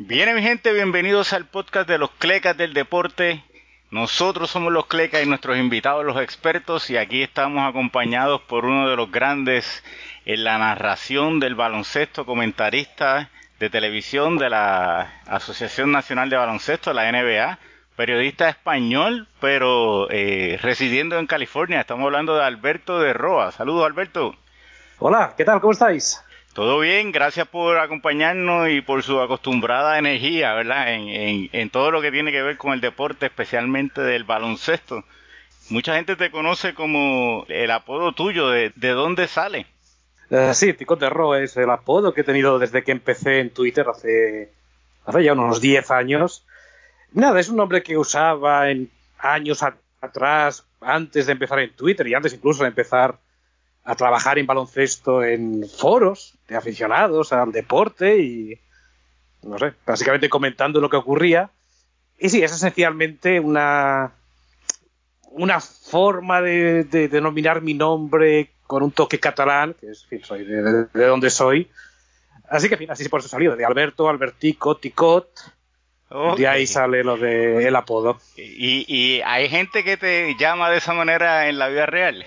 Bien, mi gente, bienvenidos al podcast de los Clecas del Deporte. Nosotros somos los Clecas y nuestros invitados, los expertos, y aquí estamos acompañados por uno de los grandes en la narración del baloncesto, comentarista de televisión de la Asociación Nacional de Baloncesto, la NBA, periodista español, pero eh, residiendo en California. Estamos hablando de Alberto de Roa. Saludos, Alberto. Hola, ¿qué tal? ¿Cómo estáis? Todo bien, gracias por acompañarnos y por su acostumbrada energía, ¿verdad? En, en, todo lo que tiene que ver con el deporte, especialmente del baloncesto. Mucha gente te conoce como el apodo tuyo, ¿de, de dónde sale? Uh, sí, Tico de Ro es el apodo que he tenido desde que empecé en Twitter hace, ya unos 10 años. Nada, es un nombre que usaba en años atrás, antes de empezar en Twitter y antes incluso de empezar a trabajar en baloncesto en foros de aficionados al deporte y, no sé, básicamente comentando lo que ocurría. Y sí, es esencialmente una, una forma de, de denominar mi nombre con un toque catalán, que es, en fin, soy de, de, de, donde soy. Así que, en fin, así por eso salido, de Alberto, Albertico, Ticot. Okay. De ahí sale lo de el apodo. ¿Y, ¿Y hay gente que te llama de esa manera en la vida real?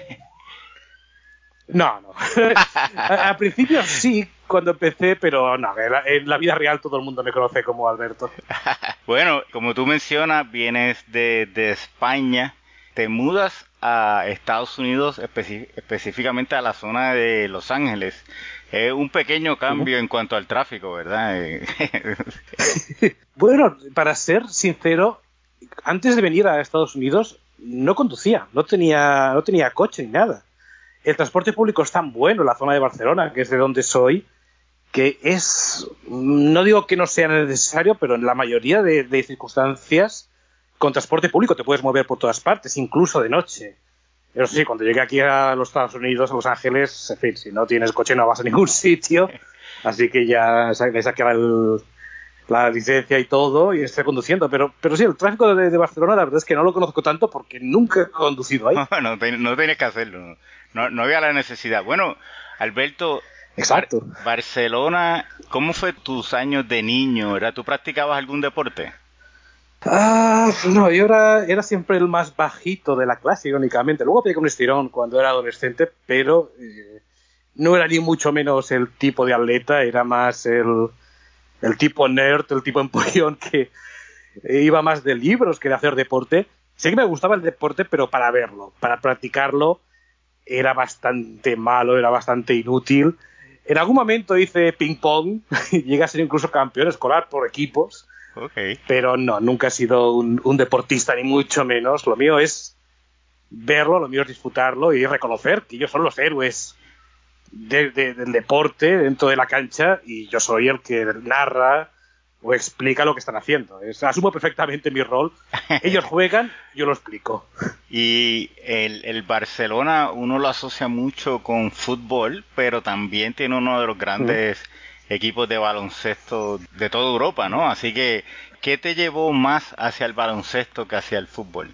No, no. Al principio sí, cuando empecé, pero no, en la vida real todo el mundo me conoce como Alberto. bueno, como tú mencionas, vienes de, de España, te mudas a Estados Unidos, específicamente a la zona de Los Ángeles. Es un pequeño cambio en cuanto al tráfico, ¿verdad? bueno, para ser sincero, antes de venir a Estados Unidos no conducía, no tenía, no tenía coche ni nada el transporte público es tan bueno en la zona de Barcelona, que es de donde soy, que es, no digo que no sea necesario, pero en la mayoría de, circunstancias, con transporte público te puedes mover por todas partes, incluso de noche. Pero sí, cuando llegué aquí a los Estados Unidos, a Los Ángeles, en fin, si no tienes coche no vas a ningún sitio, así que ya me saqué la licencia y todo y estoy conduciendo. Pero, pero sí, el tráfico de, de, Barcelona, la verdad es que no lo conozco tanto porque nunca he conducido ahí. No, no, no tienes que hacerlo. No, no había la necesidad. Bueno, Alberto, Exacto. Bar Barcelona, ¿cómo fue tus años de niño? ¿Era, ¿Tú practicabas algún deporte? Ah, no, yo era, era siempre el más bajito de la clase, irónicamente. Luego pegué un estirón cuando era adolescente, pero eh, no era ni mucho menos el tipo de atleta, era más el, el tipo nerd, el tipo empollón que iba más de libros que de hacer deporte. Sí que me gustaba el deporte, pero para verlo, para practicarlo era bastante malo, era bastante inútil. En algún momento hice ping-pong, llegué a ser incluso campeón escolar por equipos, okay. pero no, nunca he sido un, un, deportista, ni mucho menos. Lo mío es verlo, lo mío es disfrutarlo y reconocer que ellos son los héroes de, de, del deporte dentro de la cancha y yo soy el que narra o explica lo que están haciendo. Es, asumo perfectamente mi rol. Ellos juegan, yo lo explico. Y el, el, Barcelona uno lo asocia mucho con fútbol, pero también tiene uno de los grandes mm. equipos de baloncesto de toda Europa, ¿no? Así que, ¿qué te llevó más hacia el baloncesto que hacia el fútbol?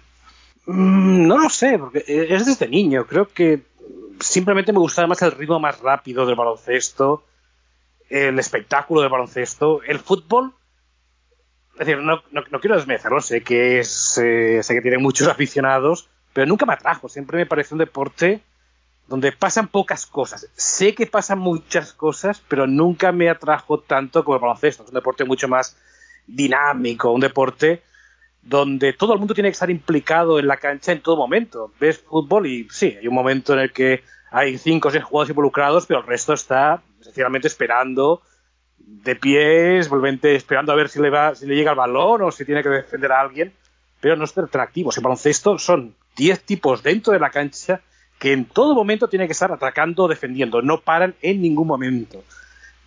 Mm, no lo sé, porque es desde niño. Creo que simplemente me gustaba más el ritmo más rápido del baloncesto, el espectáculo del baloncesto, el fútbol es decir, no, no, no quiero desmerecerlo, sé que es, eh, sé que tiene muchos aficionados, pero nunca me atrajo, siempre me pareció un deporte donde pasan pocas cosas. Sé que pasan muchas cosas, pero nunca me atrajo tanto como el baloncesto. Es un deporte mucho más dinámico, un deporte donde todo el mundo tiene que estar implicado en la cancha en todo momento. Ves fútbol y sí, hay un momento en el que hay cinco o seis jugadores involucrados, pero el resto está sencillamente esperando de pies, volvente esperando a ver si le va, si le llega el balón o si tiene que defender a alguien, pero no es atractivo. En baloncesto son 10 tipos dentro de la cancha que en todo momento tienen que estar atacando o defendiendo, no paran en ningún momento.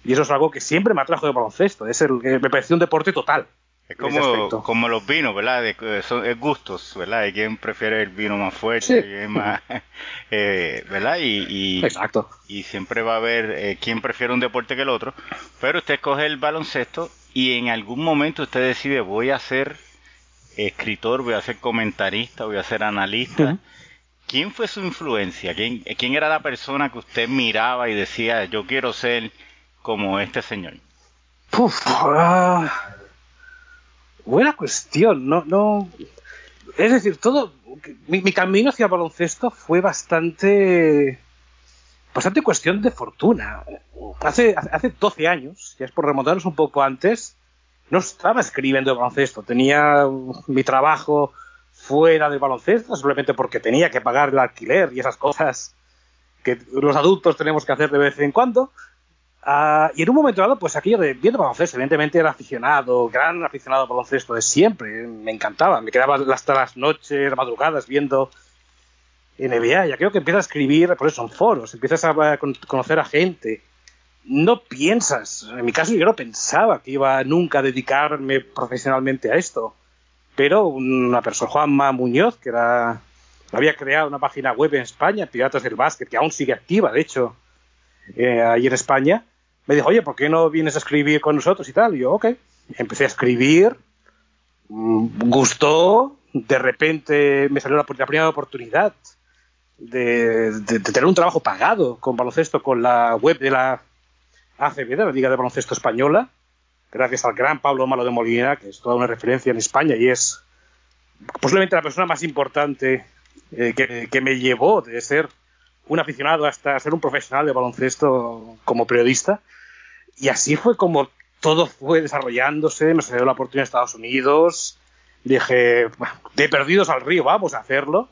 Y eso es algo que siempre me atrajo de baloncesto, es el, me pareció un deporte total. Es como, como los vinos, ¿verdad? De, son, es gustos, ¿verdad? Hay quien prefiere el vino más fuerte, sí. y más, eh, ¿verdad? Y, y, Exacto. Y siempre va a haber eh, quien prefiere un deporte que el otro. Pero usted coge el baloncesto y en algún momento usted decide, voy a ser escritor, voy a ser comentarista, voy a ser analista. Uh -huh. ¿Quién fue su influencia? ¿Quién, ¿Quién era la persona que usted miraba y decía, yo quiero ser como este señor? Uf, uh, fue la cuestión, no, no. Es decir, todo. Mi, mi camino hacia el baloncesto fue bastante. bastante cuestión de fortuna. Hace, hace 12 años, ya es por remontarnos un poco antes, no estaba escribiendo el baloncesto. Tenía mi trabajo fuera del baloncesto, simplemente porque tenía que pagar el alquiler y esas cosas que los adultos tenemos que hacer de vez en cuando. Ah, y en un momento dado, pues aquello de viendo baloncesto, evidentemente era aficionado, gran aficionado al baloncesto de siempre, me encantaba, me quedaba hasta las noches, madrugadas viendo NBA, ya creo que empiezas a escribir, por eso foros, empiezas a conocer a gente, no piensas, en mi caso yo no pensaba que iba nunca a dedicarme profesionalmente a esto, pero una persona, Juanma Muñoz, que era había creado una página web en España, Piratas del Básquet, que aún sigue activa, de hecho, eh, ahí en España, me dijo, oye, ¿por qué no vienes a escribir con nosotros y tal? Y yo, ok, empecé a escribir, mm, gustó, de repente me salió la, primera oportunidad de, tener un trabajo pagado con baloncesto con la web de la ACB, de la Liga de Baloncesto Española, gracias al gran Pablo Malo de Molina, que es toda una referencia en España y es posiblemente la persona más importante eh, que, que, me llevó de ser un aficionado hasta ser un profesional de baloncesto como periodista. Y así fue como todo fue desarrollándose, me salió la oportunidad de Estados Unidos, dije, de perdidos al río, vamos a hacerlo.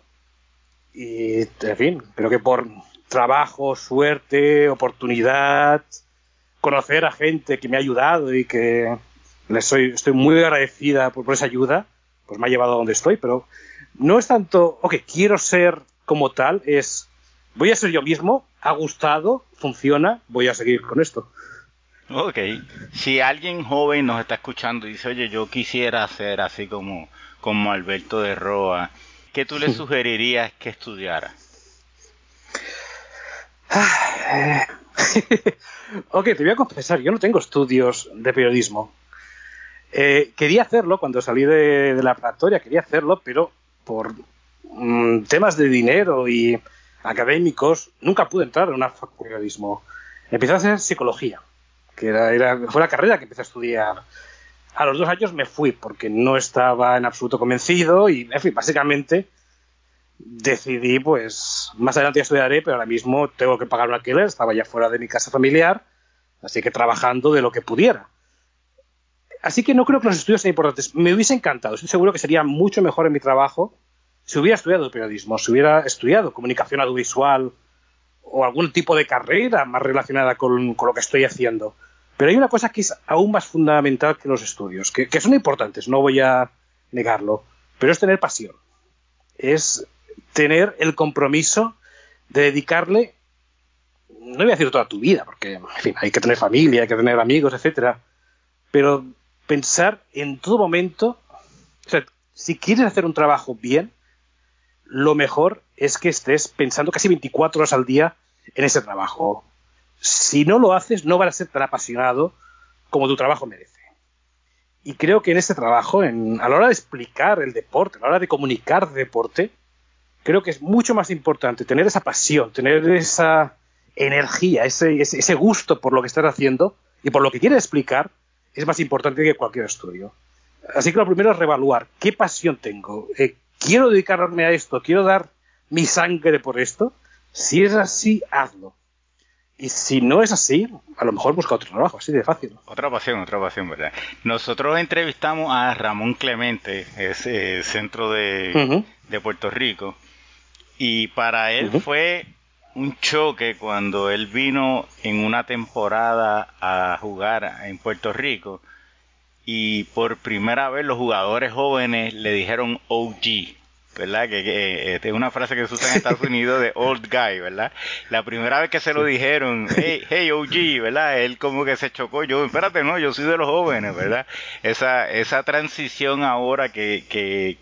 Y, en fin, creo que por trabajo, suerte, oportunidad, conocer a gente que me ha ayudado y que les soy, estoy muy agradecida por, por esa ayuda, pues me ha llevado a donde estoy, pero no es tanto, ok, quiero ser como tal, es voy a ser yo mismo, ha gustado, funciona, voy a seguir con esto. Ok, si alguien joven nos está escuchando y dice, oye, yo quisiera ser así como, como Alberto de Roa, ¿qué tú le sugerirías que estudiara? ok, te voy a confesar, yo no tengo estudios de periodismo. Eh, quería hacerlo cuando salí de, la preparatoria, quería hacerlo, pero por mm, temas de dinero y académicos, nunca pude entrar en una facultad periodismo. Empecé a hacer psicología, que era, fue la carrera que empecé a estudiar. A los dos años me fui porque no estaba en absoluto convencido y, en fin, básicamente decidí, pues, más adelante ya estudiaré, pero ahora mismo tengo que pagar un alquiler, estaba ya fuera de mi casa familiar, así que trabajando de lo que pudiera. Así que no creo que los estudios sean importantes. Me hubiese encantado, estoy seguro que sería mucho mejor en mi trabajo si hubiera estudiado periodismo, si hubiera estudiado comunicación audiovisual o algún tipo de carrera más relacionada con, lo que estoy haciendo. Pero hay una cosa que es aún más fundamental que los estudios, que, son importantes, no voy a negarlo, pero es tener pasión. Es tener el compromiso de dedicarle, no voy a decir toda tu vida, porque en fin, hay que tener familia, hay que tener amigos, etcétera, pero pensar en todo momento, o sea, si quieres hacer un trabajo bien, lo mejor es que estés pensando casi 24 horas al día en ese trabajo. Si no lo haces, no vas a ser tan apasionado como tu trabajo merece. Y creo que en este trabajo, en, a la hora de explicar el deporte, a la hora de comunicar deporte, creo que es mucho más importante tener esa pasión, tener esa energía, ese, ese, gusto por lo que estás haciendo y por lo que quieres explicar, es más importante que cualquier estudio. Así que lo primero es reevaluar qué pasión tengo, eh, quiero dedicarme a esto, quiero dar mi sangre por esto, si es así, hazlo. Y si no es así, a lo mejor busca otro trabajo, así de fácil. Otra pasión, otra pasión, ¿verdad? Nosotros entrevistamos a Ramón Clemente, ese centro de, Puerto Rico, y para él fue un choque cuando él vino en una temporada a jugar en Puerto Rico y por primera vez los jugadores jóvenes le dijeron OG, ¿verdad? Que, que eh, es una frase que se usa en Estados Unidos de old guy, ¿verdad? La primera vez que se lo dijeron, hey, hey OG, ¿verdad? Él como que se chocó, yo, espérate, no, yo soy de los jóvenes, ¿verdad? Esa, esa transición ahora que, que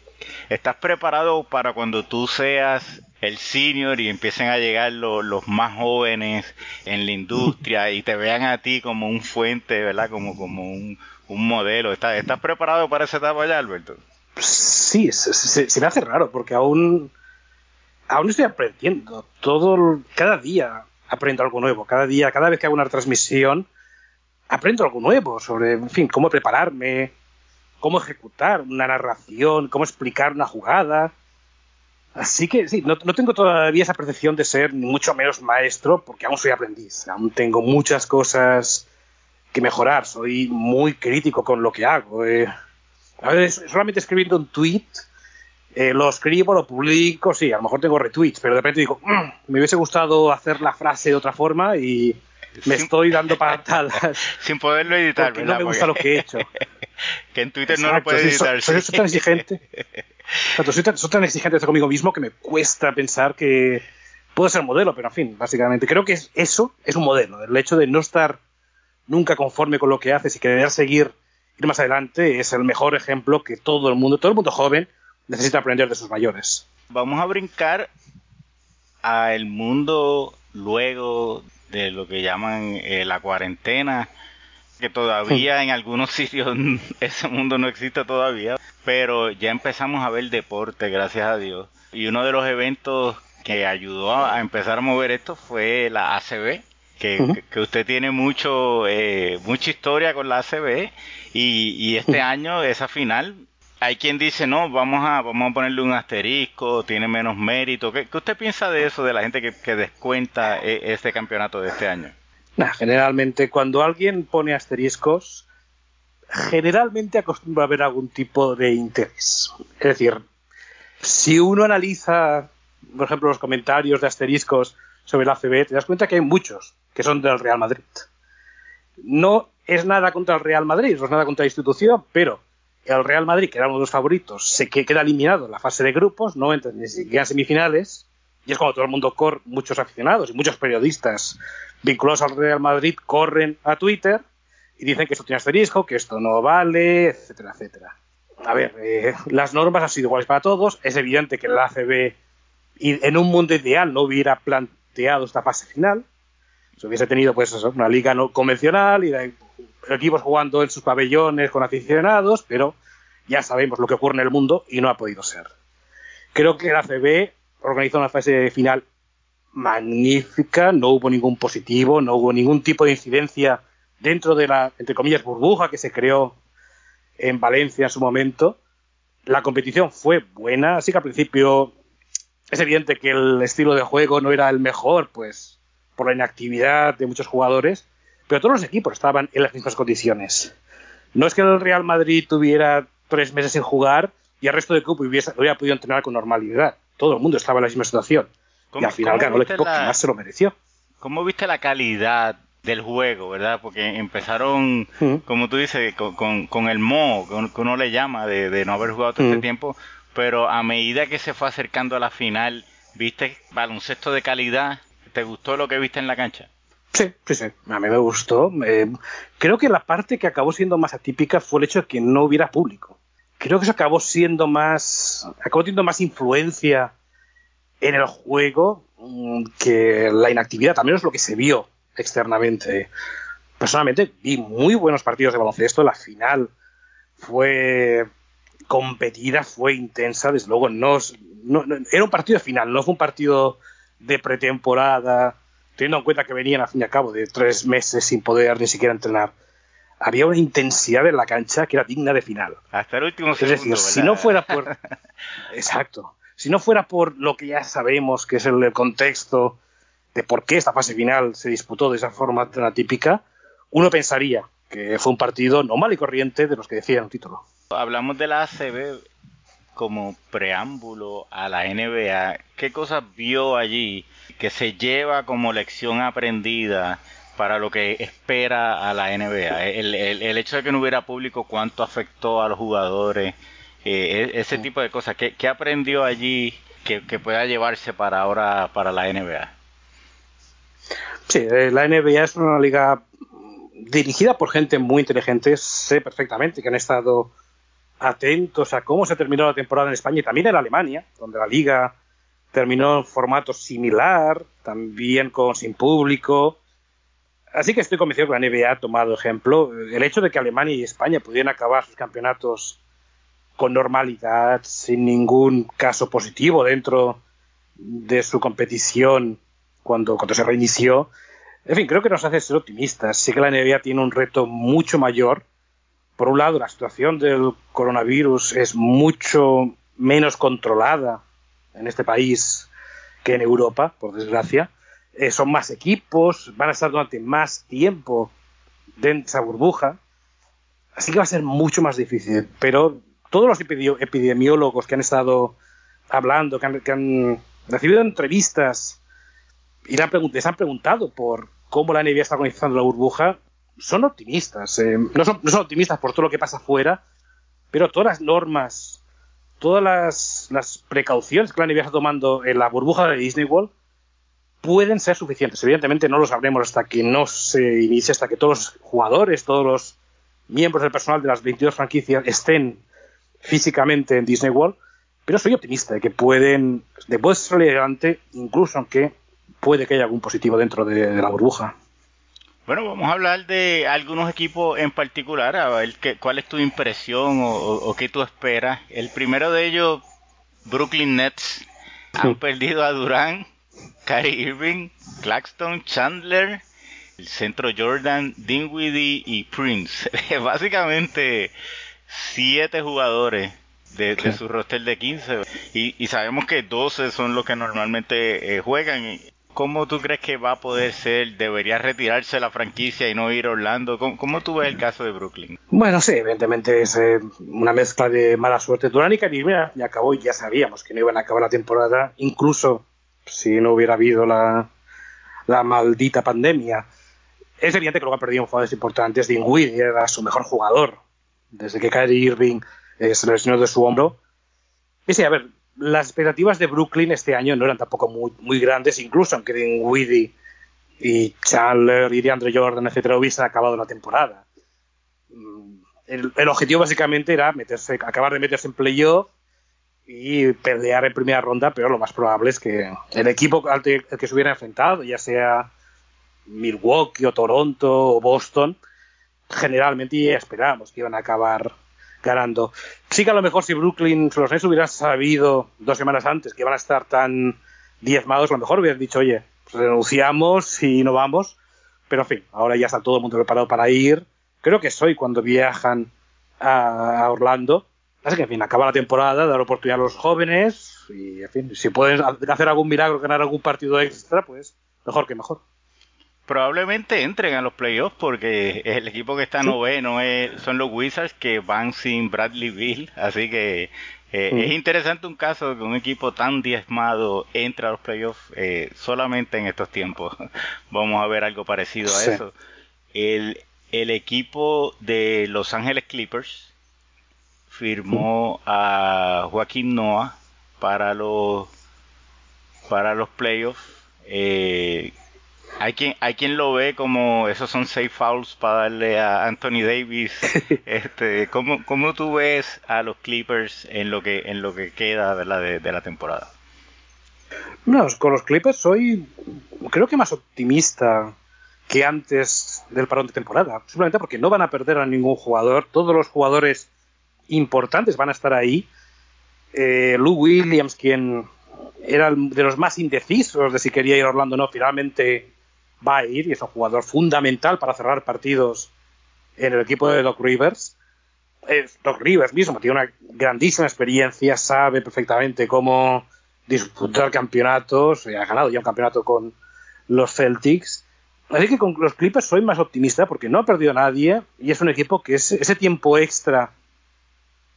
estás preparado para cuando tú seas el senior y empiecen a llegar los más jóvenes en la industria y te vean a ti como un fuente, ¿verdad? Como, como un, un modelo. ¿Estás, ¿Estás preparado para esa etapa ya, Alberto? Sí, se, me hace raro porque aún, aún estoy aprendiendo. Todo, cada día aprendo algo nuevo. Cada día, cada vez que hago una transmisión, aprendo algo nuevo sobre, en fin, cómo prepararme, cómo ejecutar una narración, cómo explicar una jugada. Así que sí, no, tengo todavía esa percepción de ser ni mucho menos maestro, porque aún soy aprendiz, aún tengo muchas cosas que mejorar, soy muy crítico con lo que hago. Eh. A veces solamente escribiendo un tweet, eh, lo escribo, lo publico, sí, a lo mejor tengo retweets, pero de repente digo, mm, me hubiese gustado hacer la frase de otra forma y me estoy dando patadas. Sin poderlo editar, porque no me gusta lo que he hecho. que en Twitter no lo puedes editar. Soy, tan exigente. soy, tan, exigente conmigo mismo que me cuesta pensar que puedo ser modelo, pero en fin, básicamente creo que eso es un modelo. El hecho de no estar nunca conforme con lo que haces y querer seguir ir más adelante es el mejor ejemplo que todo el mundo, todo el mundo joven necesita aprender de sus mayores. Vamos a brincar al mundo luego de lo que llaman eh, la cuarentena, que todavía en algunos sitios ese mundo no existe todavía, pero ya empezamos a ver deporte, gracias a Dios. Y uno de los eventos que ayudó a empezar a mover esto fue la ACB, que, que usted tiene mucho eh, mucha historia con la ACB y, y este año esa final hay quien dice, no, vamos a, vamos a ponerle un asterisco, tiene menos mérito. ¿Qué, usted piensa de eso, de la gente que, descuenta e, este campeonato de este año? generalmente cuando alguien pone asteriscos, generalmente acostumbra a haber algún tipo de interés. Es decir, si uno analiza, por ejemplo, los comentarios de asteriscos sobre la ACB, te das cuenta que hay muchos que son del Real Madrid. No es nada contra el Real Madrid, no es nada contra la institución, pero el Real Madrid, que era uno de los favoritos, se queda eliminado en la fase de grupos, no entra ni siquiera en semifinales, y es cuando todo el mundo corre, muchos aficionados y muchos periodistas vinculados al Real Madrid corren a Twitter y dicen que esto tiene asterisco, que esto no vale, etcétera, etcétera. A ver, eh, las normas han sido iguales para todos, es evidente que la ACB en un mundo ideal no hubiera planteado esta fase final, se hubiese tenido pues una liga no convencional y de equipos jugando en sus pabellones con aficionados, pero ya sabemos lo que ocurre en el mundo y no ha podido ser. Creo que la CB organizó una fase final magnífica, no hubo ningún positivo, no hubo ningún tipo de incidencia dentro de la, entre comillas, burbuja que se creó en Valencia en su momento. La competición fue buena, así que al principio es evidente que el estilo de juego no era el mejor, pues por la inactividad de muchos jugadores, pero todos los equipos estaban en las mismas condiciones. No es que el Real Madrid tuviera tres meses sin jugar y el resto del equipo hubiese, hubiera podido entrenar con normalidad. Todo el mundo estaba en la misma situación. Y al final ganó el equipo que más se lo mereció. ¿Cómo viste la calidad del juego, verdad? Porque empezaron, mm. como tú dices, con, el mo, que uno le llama, de, no haber jugado todo este mm. tiempo, pero a medida que se fue acercando a la final, ¿viste baloncesto de calidad? ¿Te gustó lo que viste en la cancha? Sí, sí, sí. A mí me gustó. Eh, creo que la parte que acabó siendo más atípica fue el hecho de que no hubiera público. Creo que eso acabó siendo más. acabó teniendo más influencia en el juego mm, que la inactividad. También es lo que se vio externamente. Personalmente vi muy buenos partidos de baloncesto. La final fue competida, fue intensa. Desde luego, no, no era un partido de final, no fue un partido de pretemporada teniendo en cuenta que venían a fin y a cabo de tres meses sin poder ni siquiera entrenar, había una intensidad en la cancha que era digna de final. Hasta el último segundo. si no fuera por. Exacto. Si no fuera por lo que ya sabemos, que es el contexto de por qué esta fase final se disputó de esa forma tan atípica, uno pensaría que fue un partido normal y corriente de los que decían el título. Hablamos de la ACB como preámbulo a la NBA. ¿Qué cosas vio allí que se lleva como lección aprendida para lo que espera a la NBA. El, el, hecho de que no hubiera público, cuánto afectó a los jugadores, eh, e, ese tipo de cosas. ¿Qué, aprendió allí que, pueda llevarse para ahora para la NBA? Sí, eh, la NBA es una liga dirigida por gente muy inteligente. Sé perfectamente que han estado atentos a cómo se terminó la temporada en España y también en Alemania, donde la liga terminó en formato similar, también con sin público. Así que estoy convencido que la NBA ha tomado ejemplo. El hecho de que Alemania y España pudieran acabar sus campeonatos con normalidad, sin ningún caso positivo dentro de su competición cuando, cuando se reinició. En fin, creo que nos hace ser optimistas. Sí que la NBA tiene un reto mucho mayor por un lado, la situación del coronavirus es mucho menos controlada en este país que en Europa, por desgracia. Eh, son más equipos, van a estar durante más tiempo dentro de esa burbuja. Así que va a ser mucho más difícil. Pero todos los epidemiólogos que han estado hablando, que han, recibido entrevistas y les han preguntado por cómo la NBA está organizando la burbuja, son optimistas. Eh, no, son, optimistas por todo lo que pasa afuera, pero todas las normas, todas las, precauciones que la NBA está tomando en la burbuja de Disney World pueden ser suficientes. Evidentemente no lo sabremos hasta que no se inicie, hasta que todos los jugadores, todos los miembros del personal de las 22 franquicias estén físicamente en Disney World, pero soy optimista de que pueden, de poder salir adelante, incluso aunque puede que haya algún positivo dentro de la burbuja. Bueno, vamos a hablar de algunos equipos en particular, a ver qué, cuál es tu impresión o, qué tú esperas. El primero de ellos, Brooklyn Nets, han perdido a Durán, Kyrie Irving, Claxton, Chandler, el centro Jordan, Dinwiddie y Prince. Básicamente siete jugadores de, su roster de 15 y, sabemos que 12 son los que normalmente eh, juegan ¿cómo tú crees que va a poder ser? ¿Debería retirarse la franquicia y no ir a Orlando? ¿Cómo, tú ves el caso de Brooklyn? Bueno, sí, evidentemente es eh, una mezcla de mala suerte. Durán y Karim ya acabó y ya sabíamos que no iban a acabar la temporada, incluso si no hubiera habido la, maldita pandemia. Es evidente que luego han perdido jugadores importantes. Dinwiddie era su mejor jugador desde que Kyrie Irving eh, se lesionó de su hombro. Y sí, a ver, las expectativas de Brooklyn este año no eran tampoco muy, muy grandes, incluso aunque Dinwiddie y Chandler y DeAndre Jordan, etcétera, hubiesen acabado la temporada. Mm, el, objetivo básicamente era meterse, acabar de meterse en playoff y pelear en primera ronda, pero lo más probable es que el equipo al que, se hubiera enfrentado, ya sea Milwaukee o Toronto o Boston, generalmente ya esperábamos que iban a acabar ganando. Sí que a lo mejor si Brooklyn, los Nets hubieran sabido dos semanas antes que van a estar tan diezmados, a lo mejor hubieran dicho, oye, renunciamos y no vamos. Pero en fin, ahora ya está todo el mundo preparado para ir. Creo que soy cuando viajan a, Orlando. Así que, en fin, acaba la temporada, dar oportunidad a los jóvenes y, en fin, si pueden hacer algún milagro, ganar algún partido extra, pues mejor que mejor probablemente entren a los playoffs porque el equipo que está noveno son los Wizards que van sin Bradley Bill, así que eh, es interesante un caso de que un equipo tan diezmado entre a los playoffs eh, solamente en estos tiempos. Vamos a ver algo parecido a eso. El, el equipo de Los Ángeles Clippers firmó a Joaquín Noah para los para los playoffs. Eh, hay quien, hay quien lo ve como esos son safe fouls para darle a Anthony Davis. este, ¿cómo, ¿Cómo tú ves a los Clippers en lo que, en lo que queda De, de la temporada? No, con los Clippers soy creo que más optimista que antes del parón de temporada. Simplemente porque no van a perder a ningún jugador. Todos los jugadores importantes van a estar ahí. Eh, Lou Williams, quien era de los más indecisos de si quería ir a Orlando o no, finalmente va a ir y es un jugador fundamental para cerrar partidos en el equipo de Doc Rivers. Doc Rivers mismo tiene una grandísima experiencia, sabe perfectamente cómo disputar campeonatos, ha ganado ya un campeonato con los Celtics. Así que con los Clippers soy más optimista porque no ha perdido a nadie y es un equipo que es ese tiempo extra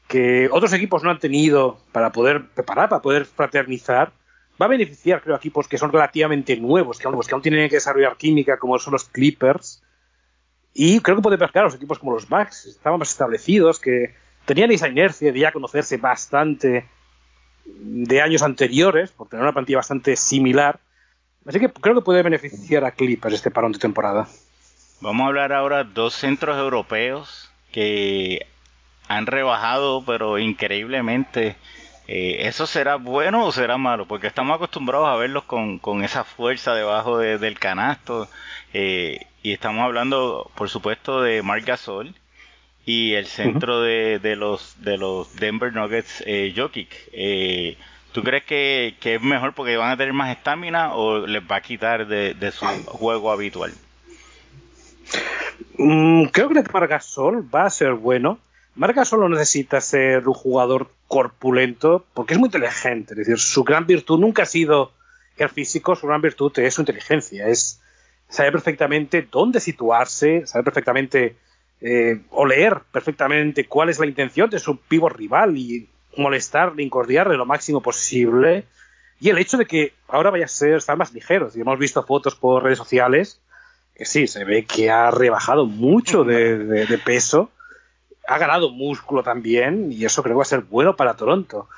que otros equipos no han tenido para poder preparar, para poder fraternizar, va a beneficiar, creo, a equipos que son relativamente nuevos, que aún, que aún tienen que desarrollar química, como son los Clippers. Y creo que puede pescar a los equipos como los Bucks, estaban más establecidos, que tenían esa inercia de ya conocerse bastante de años anteriores, por tener una plantilla bastante similar. Así que creo que puede beneficiar a Clippers este parón de temporada. Vamos a hablar ahora de dos centros europeos que han rebajado, pero increíblemente, eh, ¿Eso será bueno o será malo? Porque estamos acostumbrados a verlos con, con esa fuerza debajo del canasto. Eh, y estamos hablando, por supuesto, de Marc Gasol y el centro de, de, los, de los Denver Nuggets, eh, Jokic. Eh, ¿Tú crees que, que, es mejor porque van a tener más estamina o les va a quitar de, de su juego habitual? Mm, creo que Margasol va a ser bueno. Margasol no necesita ser un jugador corpulento porque es muy inteligente. Es decir, su gran virtud nunca ha sido el físico, su gran virtud es su inteligencia. Es saber perfectamente dónde situarse, saber perfectamente eh, o leer perfectamente cuál es la intención de su pivo rival y molestarle, incordiarle lo máximo posible. Y el hecho de que ahora vaya a ser estar más ligeros. Y hemos visto fotos por redes sociales que sí, se ve que ha rebajado mucho de, peso. Ha ganado músculo también y eso creo que va a ser bueno para Toronto.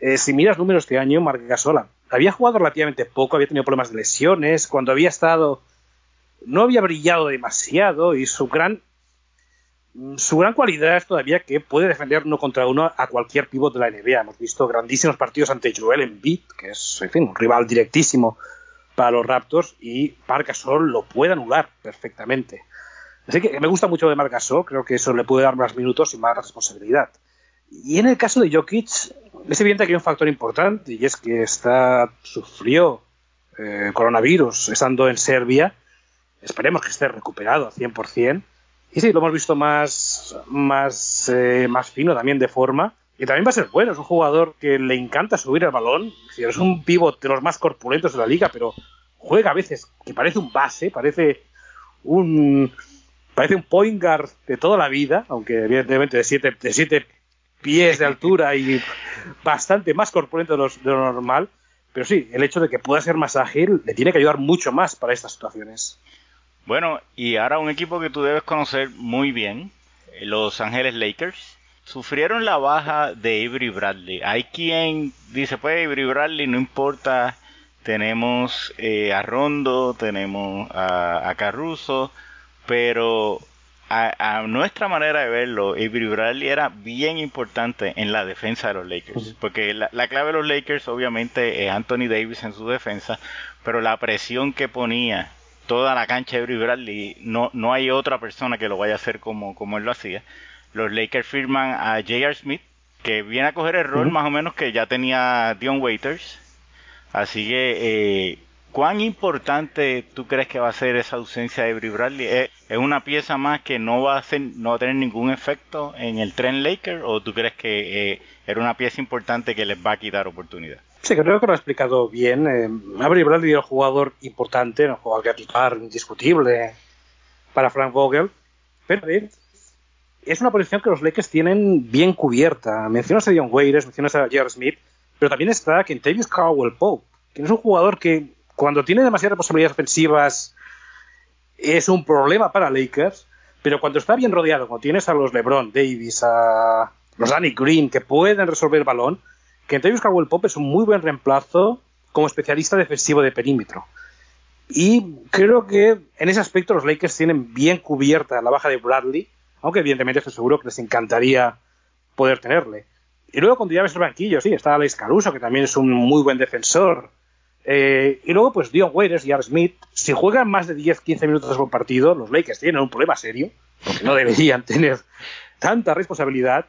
Eh, si miras números este año, Marc Gasola había jugado relativamente poco, había tenido problemas de lesiones, cuando había estado no había brillado demasiado y su gran su gran cualidad es todavía que puede defender uno contra uno a cualquier pivot de la NBA. Hemos visto grandísimos partidos ante Joel Embiid, que es en fin, un rival directísimo para los Raptors, y Marcasol lo puede anular perfectamente. Así que me gusta mucho de Marcasol, creo que eso le puede dar más minutos y más responsabilidad. Y en el caso de Jokic, es evidente que hay un factor importante, y es que está sufrió eh, coronavirus estando en Serbia. Esperemos que esté recuperado al 100%. Y sí, lo hemos visto más, más, eh, más fino también de forma. Y también va a ser bueno, es un jugador que le encanta subir el balón. Es un pivot de los más corpulentos de la liga, pero juega a veces que parece un base, parece un parece un point guard de toda la vida, aunque evidentemente de siete, de siete pies de altura y bastante más corpulento de, lo normal. Pero sí, el hecho de que pueda ser más ágil le tiene que ayudar mucho más para estas situaciones. Bueno, y ahora un equipo que tú debes conocer muy bien, Los Ángeles Lakers, sufrieron la baja de Avery Bradley. Hay quien dice, pues Avery Bradley no importa, tenemos eh, a Rondo, tenemos a, Caruso, pero a, nuestra manera de verlo, Avery Bradley era bien importante en la defensa de los Lakers, porque la, la, clave de los Lakers obviamente es Anthony Davis en su defensa, pero la presión que ponía toda la cancha de Avery Bradley, no, no hay otra persona que lo vaya a hacer como, como él lo hacía. Los Lakers firman a J.R. Smith, que viene a coger el rol más o menos que ya tenía Dion Waiters. Así que, eh, ¿cuán importante tú crees que va a ser esa ausencia de Avery Bradley? ¿Es, una pieza más que no va a hacer, no va a tener ningún efecto en el tren Lakers? ¿O tú crees que eh, era una pieza importante que les va a quitar oportunidad? Sí, creo que lo ha explicado bien. Eh, Avery Bradley es un jugador importante, un jugador que titular indiscutible para Frank Vogel, pero es una posición que los Lakers tienen bien cubierta. Mencionas a Dion Waiters, mencionas a J.R. Smith, pero también está Kentavious Caldwell Pope, que es un jugador que cuando tiene demasiadas responsabilidades ofensivas es un problema para Lakers, pero cuando está bien rodeado, cuando tienes a los LeBron, Davis, a los Danny Green que pueden resolver el balón, Kentavious Caldwell Pope es un muy buen reemplazo como especialista defensivo de perímetro. Y creo que en ese aspecto los Lakers tienen bien cubierta la baja de Bradley, aunque evidentemente estoy seguro que les encantaría poder tenerle. Y luego cuando ya ves el banquillo, sí, está Alex Caruso, que también es un muy buen defensor. Eh, y luego, pues Dion Waiters y Art Smith, si juegan más de 10-15 minutos por partido, los Lakers tienen un problema serio, porque no deberían tener tanta responsabilidad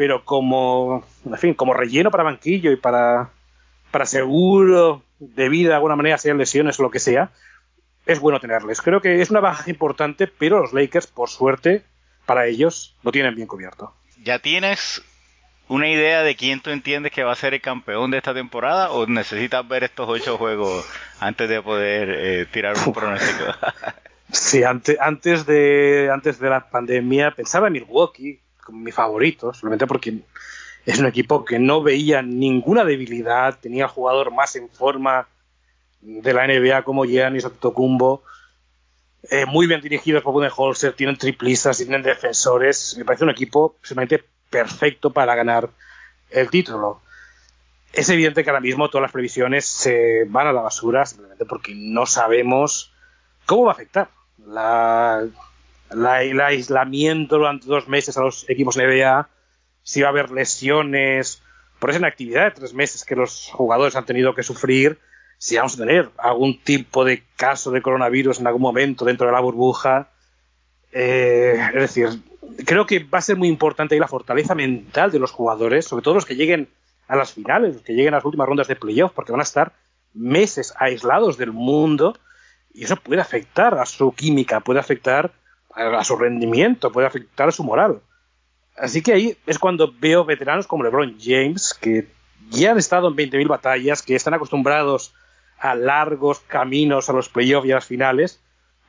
pero como, en fin, como relleno para banquillo y para, para seguro de vida de alguna manera, sean lesiones o lo que sea, es bueno tenerles. Creo que es una baja importante, pero los Lakers, por suerte, para ellos, lo tienen bien cubierto. ¿Ya tienes una idea de quién tú entiendes que va a ser el campeón de esta temporada o necesitas ver estos ocho juegos antes de poder eh, tirar un pronóstico? sí, antes, antes, de, antes de la pandemia pensaba en Milwaukee, mi favorito, solamente porque es un equipo que no veía ninguna debilidad, tenía el jugador más en forma de la NBA como Giannis Antetokounmpo, eh, muy bien dirigidos por Budenholzer, tienen triplistas, tienen defensores, me parece un equipo simplemente perfecto para ganar el título. Es evidente que ahora mismo todas las previsiones se van a la basura simplemente porque no sabemos cómo va a afectar la el aislamiento durante dos meses a los equipos NBA, si va a haber lesiones, por esa inactividad de tres meses que los jugadores han tenido que sufrir, si vamos a tener algún tipo de caso de coronavirus en algún momento dentro de la burbuja. Eh, es decir, creo que va a ser muy importante la fortaleza mental de los jugadores, sobre todo los que lleguen a las finales, los que lleguen a las últimas rondas de playoff, porque van a estar meses aislados del mundo y eso puede afectar a su química, puede afectar a su rendimiento, puede afectar a su moral. Así que ahí es cuando veo veteranos como LeBron James, que ya han estado en 20.000 batallas, que están acostumbrados a largos caminos a los playoffs y a las finales,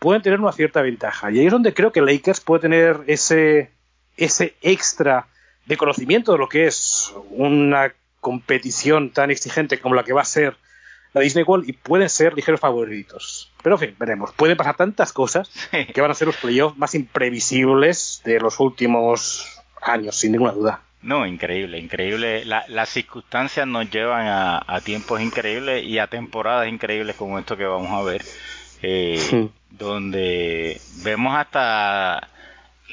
pueden tener una cierta ventaja. Y ahí es donde creo que Lakers puede tener ese, ese extra de conocimiento de lo que es una competición tan exigente como la que va a ser la Disney World y pueden ser ligeros favoritos. Pero en fin, veremos. Pueden pasar tantas cosas que van a ser los playoffs más imprevisibles de los últimos años, sin ninguna duda. No, increíble, increíble. las circunstancias nos llevan a, tiempos increíbles y a temporadas increíbles como esto que vamos a ver, eh, donde vemos hasta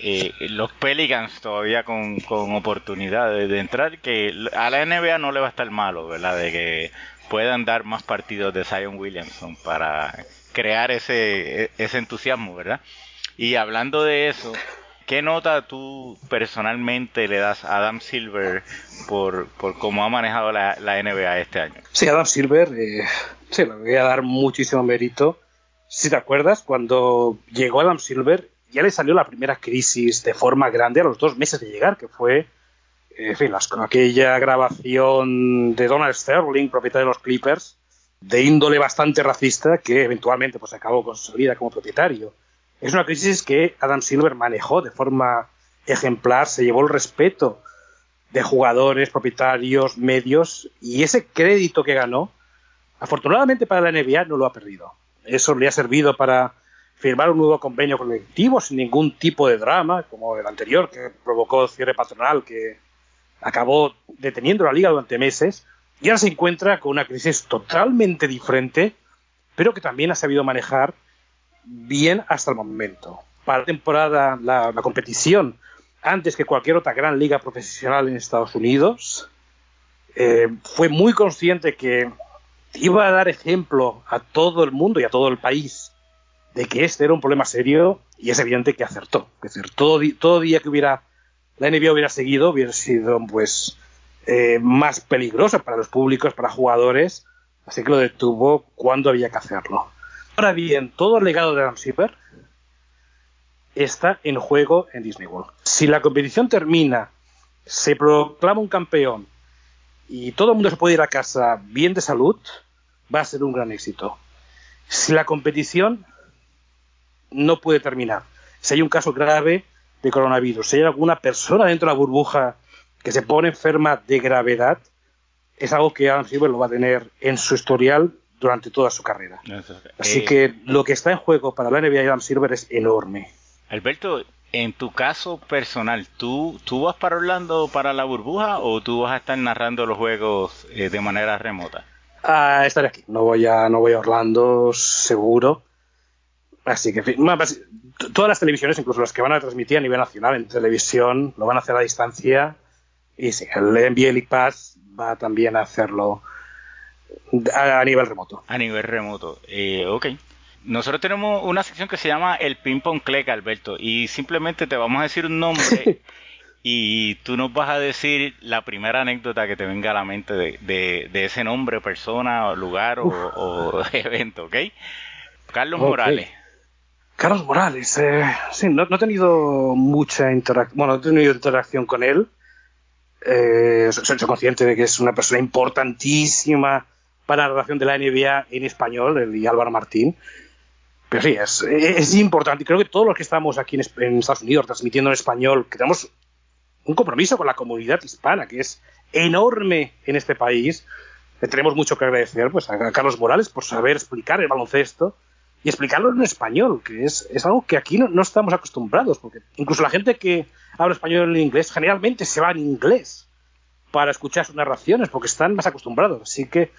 eh, los Pelicans todavía con, con oportunidades de entrar, que a la NBA no le va a estar malo, ¿verdad? De que puedan dar más partidos de Zion Williamson para crear ese, ese entusiasmo, ¿verdad? Y hablando de eso, ¿qué nota tú personalmente le das a Adam Silver por, por cómo ha manejado la, la NBA este año? Sí, Adam Silver, eh, sí, le voy a dar muchísimo mérito. Si te acuerdas, cuando llegó Adam Silver, ya le salió la primera crisis de forma grande a los dos meses de llegar, que fue en fin, las, con aquella grabación de Donald Sterling, propietario de los Clippers, de índole bastante racista, que eventualmente pues, acabó con su vida como propietario. Es una crisis que Adam Silver manejó de forma ejemplar, se llevó el respeto de jugadores, propietarios, medios, y ese crédito que ganó, afortunadamente para la NBA no lo ha perdido. Eso le ha servido para firmar un nuevo convenio colectivo sin ningún tipo de drama, como el anterior, que provocó cierre patronal que acabó deteniendo la liga durante meses y ahora se encuentra con una crisis totalmente diferente, pero que también ha sabido manejar bien hasta el momento. Para la temporada, la, competición, antes que cualquier otra gran liga profesional en Estados Unidos, eh, fue muy consciente que iba a dar ejemplo a todo el mundo y a todo el país de que este era un problema serio y es evidente que acertó. Es decir, todo, día que hubiera la NBA hubiera seguido, hubiera sido pues eh, más peligroso para los públicos, para jugadores, así que lo detuvo cuando había que hacerlo. Ahora bien, todo el legado de Adam Silver está en juego en Disney World. Si la competición termina, se proclama un campeón y todo el mundo se puede ir a casa bien de salud, va a ser un gran éxito. Si la competición no puede terminar, si hay un caso grave, de coronavirus, si hay alguna persona dentro de la burbuja que se pone enferma de gravedad, es algo que Adam Silver lo va a tener en su historial durante toda su carrera. Así eh, que lo que está en juego para la NBA y Adam Silver es enorme. Alberto, en tu caso personal, ¿tú, ¿tú vas para Orlando para la burbuja o tú vas a estar narrando los juegos eh, de manera remota? Ah, estaré aquí. No voy a, no voy a Orlando seguro. Así que, todas las televisiones, incluso las que van a transmitir a nivel nacional en televisión, lo van a hacer a distancia. Y sí, el NBA League Pass va también a hacerlo a, nivel remoto. A nivel remoto, eh, ok. Nosotros tenemos una sección que se llama el Ping Pong Click, Alberto, y simplemente te vamos a decir un nombre y tú nos vas a decir la primera anécdota que te venga a la mente de, ese nombre, persona, lugar o, evento, ¿ok? Carlos Morales. Carlos Morales, eh, sí, no, he tenido mucha interacción, bueno, he tenido interacción con él. Eh, soy, consciente de que es una persona importantísima para la relación de la NBA en español, el y Álvaro Martín. Pero sí, es, es importante. Creo que todos los que estamos aquí en, Estados Unidos transmitiendo en español, que tenemos un compromiso con la comunidad hispana, que es enorme en este país, tenemos mucho que agradecer pues, a Carlos Morales por saber explicar el baloncesto y explicarlo en español, que es, algo que aquí no, estamos acostumbrados, porque incluso la gente que habla español en inglés generalmente se va en inglés para escuchar sus narraciones, porque están más acostumbrados. Así que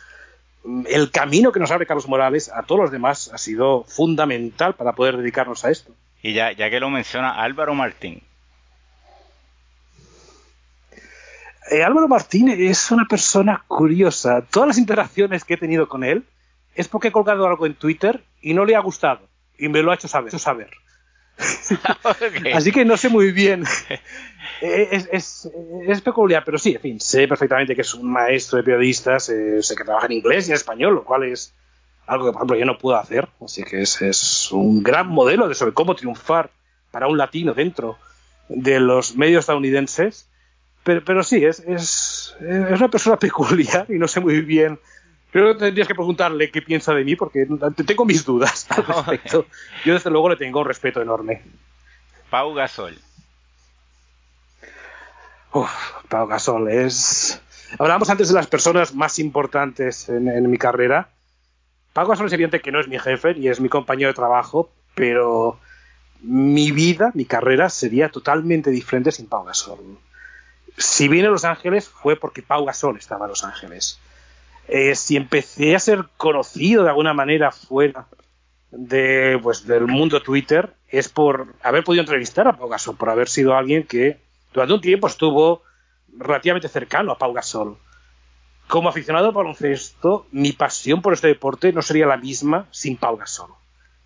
el camino que nos abre Carlos Morales a todos los demás ha sido fundamental para poder dedicarnos a esto. Y ya, ya que lo menciona Álvaro Martín. Eh, Álvaro Martín es una persona curiosa. Todas las interacciones que he tenido con él, es porque he colgado algo en Twitter y no le ha gustado y me lo ha hecho saber. saber. Así que no sé muy bien. Eh, es, peculiar, pero sí, en fin, sé perfectamente que es un maestro de periodistas, eh, sé que trabaja en inglés y en español, lo cual es algo que, por ejemplo, yo no puedo hacer. Así que es, un gran modelo de sobre cómo triunfar para un latino dentro de los medios estadounidenses. Pero, pero sí, es, es, es una persona peculiar y no sé muy bien Creo que tendrías que preguntarle qué piensa de mí porque tengo mis dudas al respecto. Yo desde luego le tengo un respeto enorme. Pau Gasol. Uf, Pau Gasol es... Hablábamos antes de las personas más importantes en, mi carrera. Pau Gasol es evidente que no es mi jefe y es mi compañero de trabajo, pero mi vida, mi carrera sería totalmente diferente sin Pau Gasol. Si vine a Los Ángeles fue porque Pau Gasol estaba en Los Ángeles eh, si empecé a ser conocido de alguna manera fuera de, pues, del mundo Twitter, es por haber podido entrevistar a Pau Gasol, por haber sido alguien que durante un tiempo estuvo relativamente cercano a Pau Gasol. Como aficionado al baloncesto, mi pasión por este deporte no sería la misma sin Pau Gasol.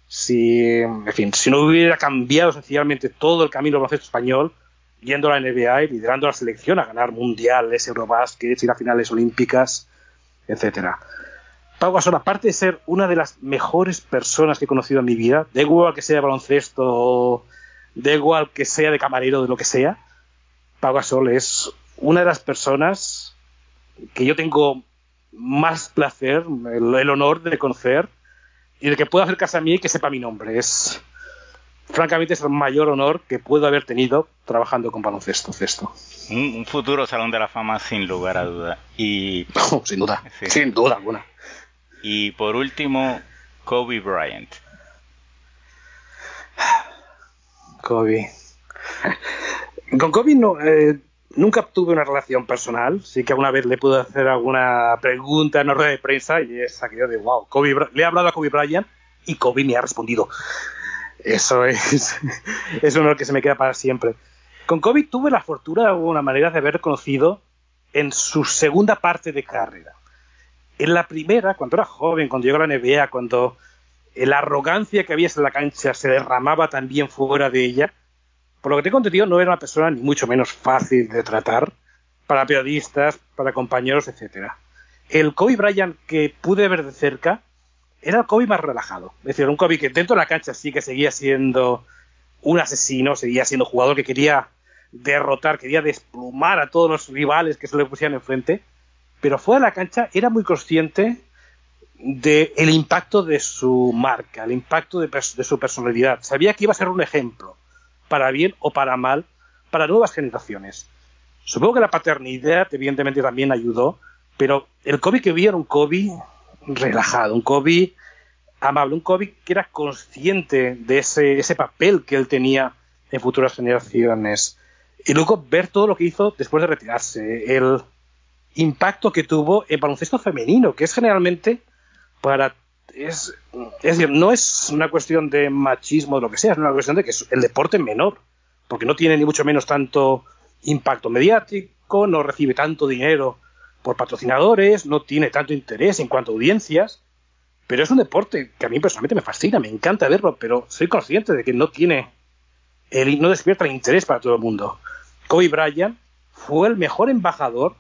Si, en fin, si no hubiera cambiado sencillamente todo el camino del baloncesto español, yendo a la NBA y liderando la selección a ganar mundiales, Eurobasket, ir a finales olímpicas, etcétera. Pau Gasol, aparte de ser una de las mejores personas que he conocido en mi vida, de igual que sea de baloncesto, de igual que sea de camarero, de lo que sea, Pau Gasol es una de las personas que yo tengo más placer, el, honor de conocer y de que pueda acercarse a mí y que sepa mi nombre. Es, francamente, es el mayor honor que puedo haber tenido trabajando con baloncesto. Cesto. Un, futuro Salón de la Fama sin lugar a duda. Y, sin duda, sin duda alguna. Y por último, Kobe Bryant. Kobe. Con Kobe no, eh, nunca tuve una relación personal, sí que alguna vez le pude hacer alguna pregunta en la red de prensa y es aquello de wow, Kobe, le he hablado a Kobe Bryant y Kobe me ha respondido. Eso es, es un honor que se me queda para siempre. Con Kobe tuve la fortuna de alguna manera de haber conocido en su segunda parte de carrera. En la primera, cuando era joven, cuando llegó a la NBA, cuando la arrogancia que había en la cancha se derramaba también fuera de ella, por lo que tengo entendido no era una persona ni mucho menos fácil de tratar para periodistas, para compañeros, etc. El Kobe Bryant que pude ver de cerca era el Kobe más relajado. Es decir, un Kobe que dentro de la cancha sí que seguía siendo un asesino, seguía siendo jugador que quería derrotar, quería desplumar a todos los rivales que se le pusieran enfrente, pero fuera de la cancha era muy consciente del impacto de su marca, el impacto de, de, su personalidad. Sabía que iba a ser un ejemplo, para bien o para mal, para nuevas generaciones. Supongo que la paternidad, evidentemente, también ayudó, pero el Kobe que vi era un Kobe relajado, un Kobe amable, un que era consciente de ese, papel que él tenía en futuras generaciones. Y luego ver todo lo que hizo después de retirarse, el impacto que tuvo en baloncesto femenino, que es generalmente para... Es, es decir, no es una cuestión de machismo o lo que sea, es una cuestión de que es el deporte menor, porque no tiene ni mucho menos tanto impacto mediático, no recibe tanto dinero por patrocinadores, no tiene tanto interés en cuanto a audiencias, pero es un deporte que a mí personalmente me fascina, me encanta verlo, pero soy consciente de que no tiene, el, no despierta el interés para todo el mundo. Kobe Bryant fue el mejor embajador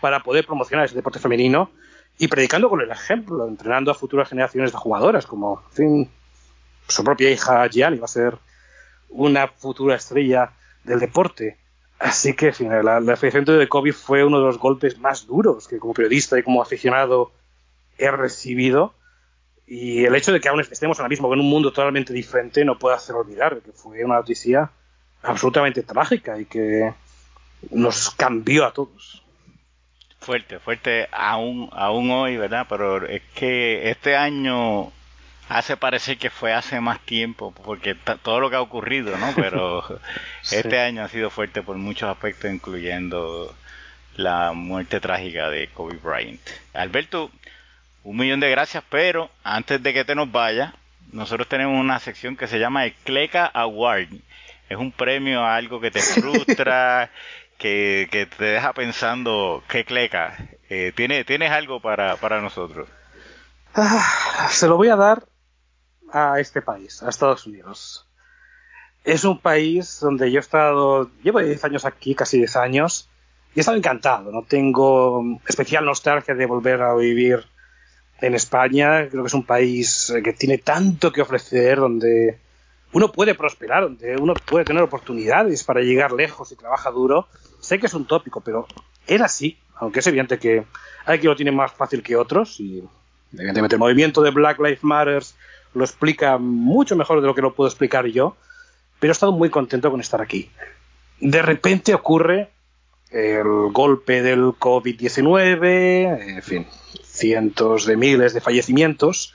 para poder promocionar ese deporte femenino y predicando con el ejemplo, entrenando a futuras generaciones de jugadoras, como su propia hija Gianni va a ser una futura estrella del deporte. Así que la, la de Kobe fue uno de los golpes más duros que como periodista y como aficionado he recibido. Y el hecho de que aún estemos ahora mismo en un mundo totalmente diferente no puede hacer olvidar que fue una noticia absolutamente trágica y que nos cambió a todos. Fuerte, fuerte aún, aún hoy, ¿verdad? Pero es que este año hace parecer que fue hace más tiempo, porque todo lo que ha ocurrido, ¿no? Pero este año ha sido fuerte por muchos aspectos, incluyendo la muerte trágica de Kobe Bryant. Alberto, un millón de gracias, pero antes de que te nos vaya, nosotros tenemos una sección que se llama el Cleca Award es un premio a algo que te frustra, que, te deja pensando, qué cleca. Eh, ¿tienes, ¿Tienes algo para, para nosotros? Ah, se lo voy a dar a este país, a Estados Unidos. Es un país donde yo he estado, llevo 10 años aquí, casi 10 años, y he estado encantado. No tengo especial nostalgia de volver a vivir en España. Creo que es un país que tiene tanto que ofrecer, donde uno puede prosperar, donde uno puede tener oportunidades para llegar lejos y trabaja duro. Sé que es un tópico, pero era así, aunque es evidente que hay quien lo tiene más fácil que otros y evidentemente el movimiento de Black Lives Matter lo explica mucho mejor de lo que lo puedo explicar yo, pero he estado muy contento con estar aquí. De repente ocurre el golpe del COVID-19, en fin, cientos de miles de fallecimientos,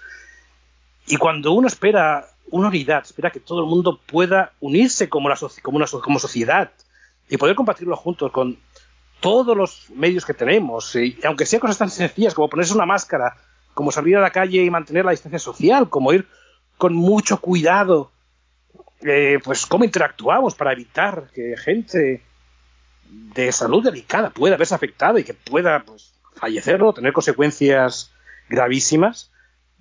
y cuando uno espera una unidad, espera que todo el mundo pueda unirse como, sociedad y poder compartirlo juntos con todos los medios que tenemos, y aunque sean cosas tan sencillas como ponerse una máscara, como salir a la calle y mantener la distancia social, como ir con mucho cuidado, eh, pues cómo interactuamos para evitar que gente de salud delicada pueda verse afectada y que pueda pues, fallecer o tener consecuencias gravísimas,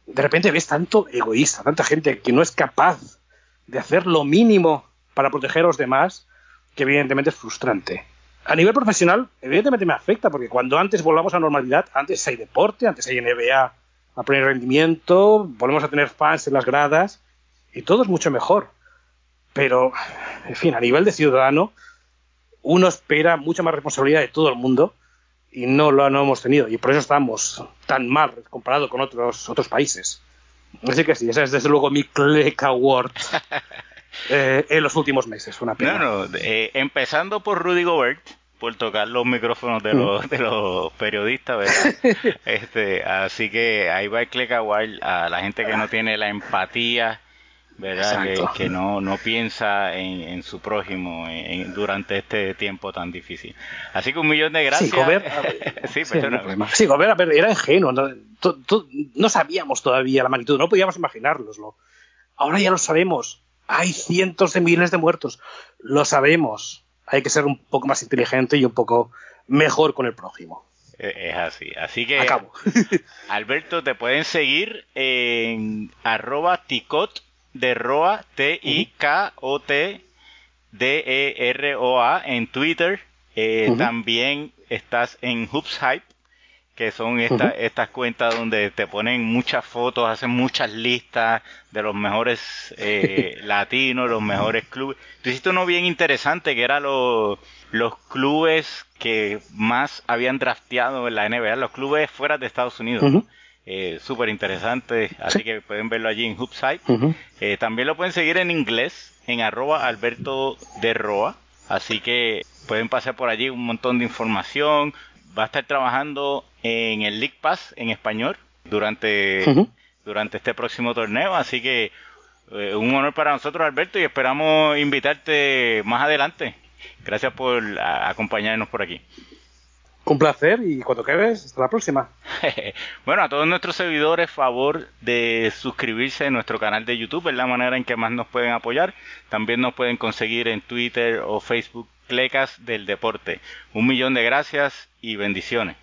de repente ves tanto egoísta, tanta gente que no es capaz de hacer lo mínimo para proteger a los demás, que evidentemente es frustrante. A nivel profesional, evidentemente me afecta, porque cuando antes volvamos a normalidad, antes hay deporte, antes hay NBA a pleno rendimiento, volvemos a tener fans en las gradas, y todo es mucho mejor. Pero, en fin, a nivel de ciudadano, uno espera mucha más responsabilidad de todo el mundo y no lo no hemos tenido. Y por eso estamos tan mal comparado con otros, otros países. Así que sí, ese es desde luego mi Clegg Award eh, en los últimos meses. Una pena. No, no, eh, empezando por Rudy Gobert, por tocar los micrófonos de los, de los periodistas, ¿verdad? este, así que ahí va el Clegg Award a la gente que no tiene la empatía ¿verdad? Que, no, no piensa en, su prójimo durante este tiempo tan difícil. Así que un millón de gracias. Sí, Gobert, sí, Gobert, era ingenuo. No, sabíamos todavía la magnitud, no podíamos imaginárnoslo. Ahora ya lo sabemos. Hay cientos de miles de muertos. Lo sabemos. Hay que ser un poco más inteligente y un poco mejor con el prójimo. E, es así. Así que, Alberto, te pueden seguir en arroba ticot de Roa, T-I-K-O-T-D-E-R-O-A en Twitter. Eh, también estás en Hoops Hype, que son estas cuentas donde te ponen muchas fotos, hacen muchas listas de los mejores eh, latinos, los mejores clubes. Tú hiciste uno bien interesante que era los clubes que más habían drafteado en la NBA, los clubes fuera de Estados Unidos eh, súper interesante, así que pueden verlo allí en Hoopside. Eh, también lo pueden seguir en inglés, en arroba alberto de Roa, así que pueden pasar por allí un montón de información. Va a estar trabajando en el League Pass en español durante, durante este próximo torneo, así que eh, un honor para nosotros Alberto y esperamos invitarte más adelante. Gracias por acompañarnos por aquí. Un placer y cuando quieras, hasta la próxima. bueno, a todos nuestros seguidores, favor de suscribirse a nuestro canal de YouTube, es la manera en que más nos pueden apoyar. También nos pueden conseguir en Twitter o Facebook, Clecas del Deporte. Un millón de gracias y bendiciones.